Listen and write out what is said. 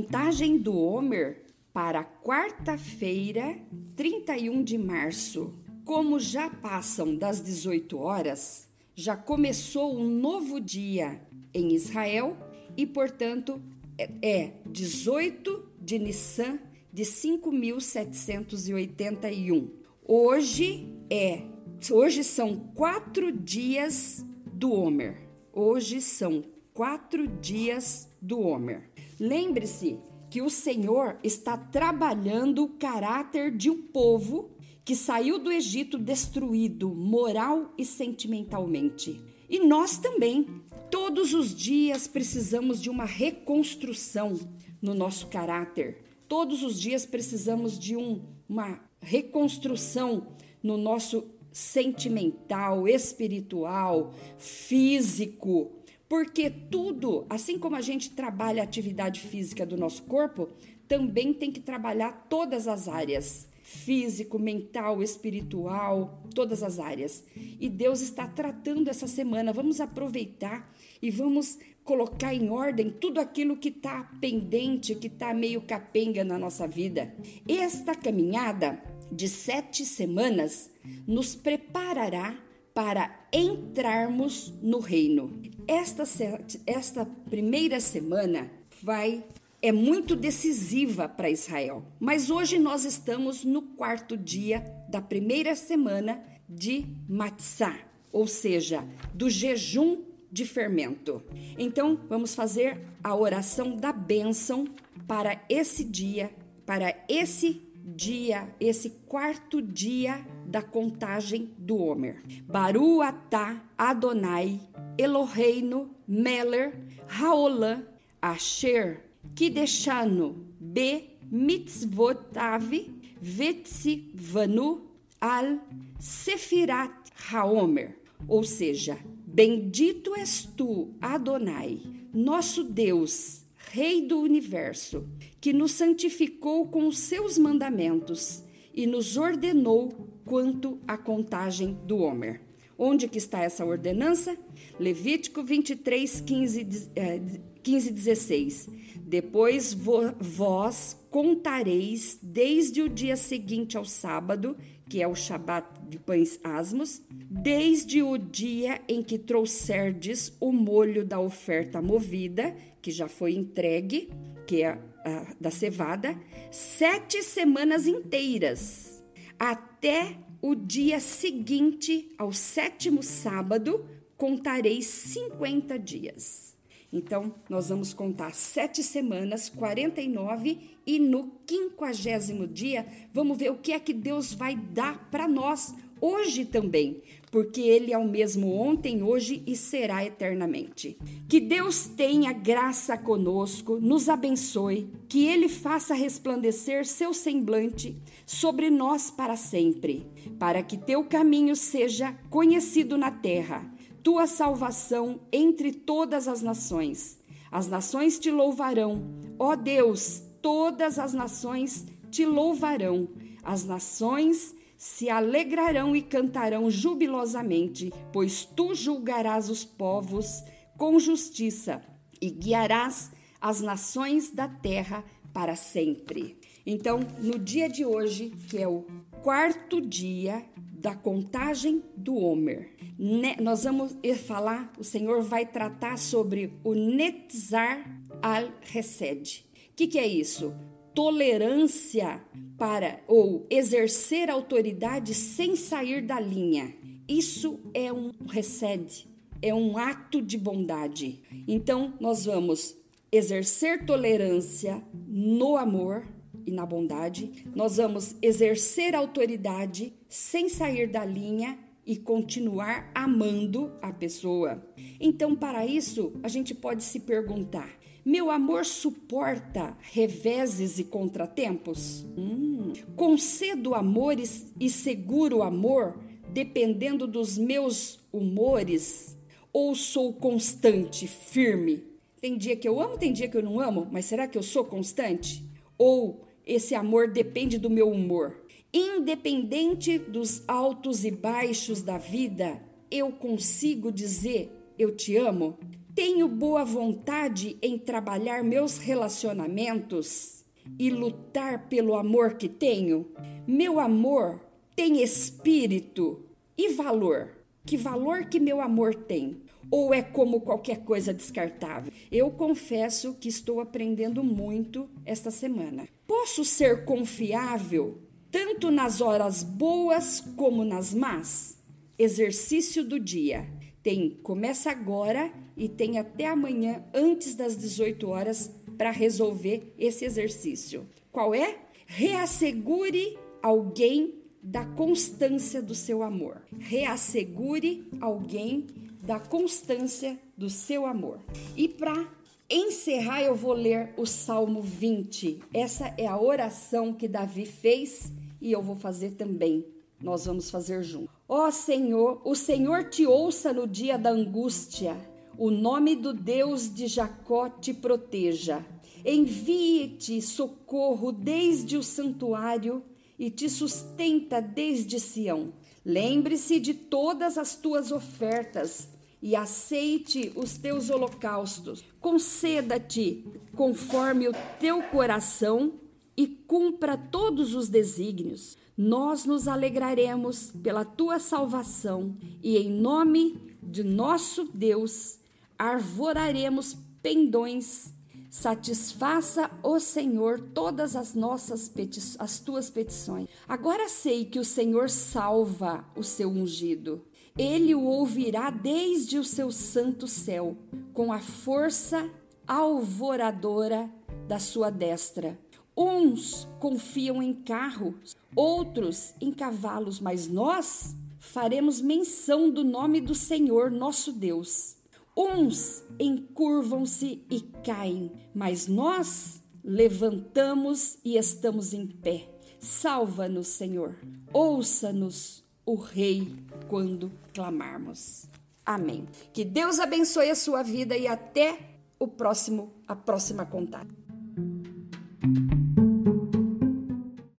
contagem do Homer para quarta-feira, 31 de março. Como já passam das 18 horas, já começou um novo dia em Israel e, portanto, é 18 de Nissan de 5781. Hoje é, hoje são quatro dias do Homer. Hoje são quatro dias do Homer. Lembre-se que o Senhor está trabalhando o caráter de um povo que saiu do Egito destruído moral e sentimentalmente. E nós também, todos os dias precisamos de uma reconstrução no nosso caráter. Todos os dias precisamos de um, uma reconstrução no nosso sentimental, espiritual, físico, porque tudo, assim como a gente trabalha a atividade física do nosso corpo, também tem que trabalhar todas as áreas físico, mental, espiritual, todas as áreas. E Deus está tratando essa semana. Vamos aproveitar e vamos colocar em ordem tudo aquilo que está pendente, que está meio capenga na nossa vida. Esta caminhada de sete semanas nos preparará para entrarmos no reino. Esta, esta primeira semana vai é muito decisiva para Israel. Mas hoje nós estamos no quarto dia da primeira semana de Matzah, ou seja, do jejum de fermento. Então, vamos fazer a oração da bênção para esse dia, para esse dia, esse quarto dia da contagem do Homer. Baru atah Adonai Eloheinu Meller Haolam Asher Kideshanu Be Mitzvotav Vetzivanu Al Sefirat Haomer. Ou seja, bendito és tu, Adonai, nosso Deus, Rei do universo, que nos santificou com os seus mandamentos e nos ordenou quanto à contagem do Homer. Onde que está essa ordenança? Levítico 23, 15, 15 16. Depois vós contareis desde o dia seguinte ao sábado, que é o Shabat de pães asmos, desde o dia em que trouxerdes o molho da oferta movida, que já foi entregue, que é a, da cevada, sete semanas inteiras, até o dia seguinte ao sétimo sábado, contareis 50 dias. Então, nós vamos contar sete semanas, 49, e no quinquagésimo dia, vamos ver o que é que Deus vai dar para nós hoje também, porque Ele é o mesmo ontem, hoje e será eternamente. Que Deus tenha graça conosco, nos abençoe, que Ele faça resplandecer seu semblante sobre nós para sempre, para que teu caminho seja conhecido na terra tua salvação entre todas as nações. As nações te louvarão, ó Deus, todas as nações te louvarão. As nações se alegrarão e cantarão jubilosamente, pois tu julgarás os povos com justiça e guiarás as nações da terra para sempre. Então, no dia de hoje, que é o quarto dia da contagem do Homer, né, nós vamos falar, o Senhor vai tratar sobre o Netzar al-Hesed. O que, que é isso? Tolerância para ou exercer autoridade sem sair da linha. Isso é um Hesed, é um ato de bondade. Então, nós vamos exercer tolerância no amor e na bondade, nós vamos exercer autoridade sem sair da linha e continuar amando a pessoa. Então, para isso, a gente pode se perguntar: meu amor suporta reveses e contratempos? Hum. Concedo amores e seguro amor dependendo dos meus humores? Ou sou constante, firme? Tem dia que eu amo, tem dia que eu não amo, mas será que eu sou constante? Ou esse amor depende do meu humor? Independente dos altos e baixos da vida, eu consigo dizer eu te amo? Tenho boa vontade em trabalhar meus relacionamentos e lutar pelo amor que tenho? Meu amor tem espírito e valor? Que valor que meu amor tem? Ou é como qualquer coisa descartável? Eu confesso que estou aprendendo muito esta semana. Posso ser confiável tanto nas horas boas como nas más? Exercício do dia. Tem começa agora e tem até amanhã antes das 18 horas para resolver esse exercício. Qual é? Reassegure alguém da constância do seu amor. Reassegure alguém da constância do seu amor. E para encerrar, eu vou ler o Salmo 20. Essa é a oração que Davi fez e eu vou fazer também. Nós vamos fazer junto. Ó oh, Senhor, o Senhor te ouça no dia da angústia. O nome do Deus de Jacó te proteja. Envie-te socorro desde o santuário e te sustenta desde Sião. Lembre-se de todas as tuas ofertas e aceite os teus holocaustos. Conceda-te conforme o teu coração e cumpra todos os desígnios. Nós nos alegraremos pela tua salvação e em nome de nosso Deus arvoraremos pendões Satisfaça o Senhor todas as nossas as tuas petições. Agora sei que o Senhor salva o seu ungido. Ele o ouvirá desde o seu santo céu, com a força alvoradora da sua destra. Uns confiam em carros, outros em cavalos, mas nós faremos menção do nome do Senhor nosso Deus. Uns encurvam-se e caem, mas nós levantamos e estamos em pé. Salva-nos, Senhor. Ouça-nos, o Rei, quando clamarmos. Amém. Que Deus abençoe a sua vida e até o próximo a próxima contato.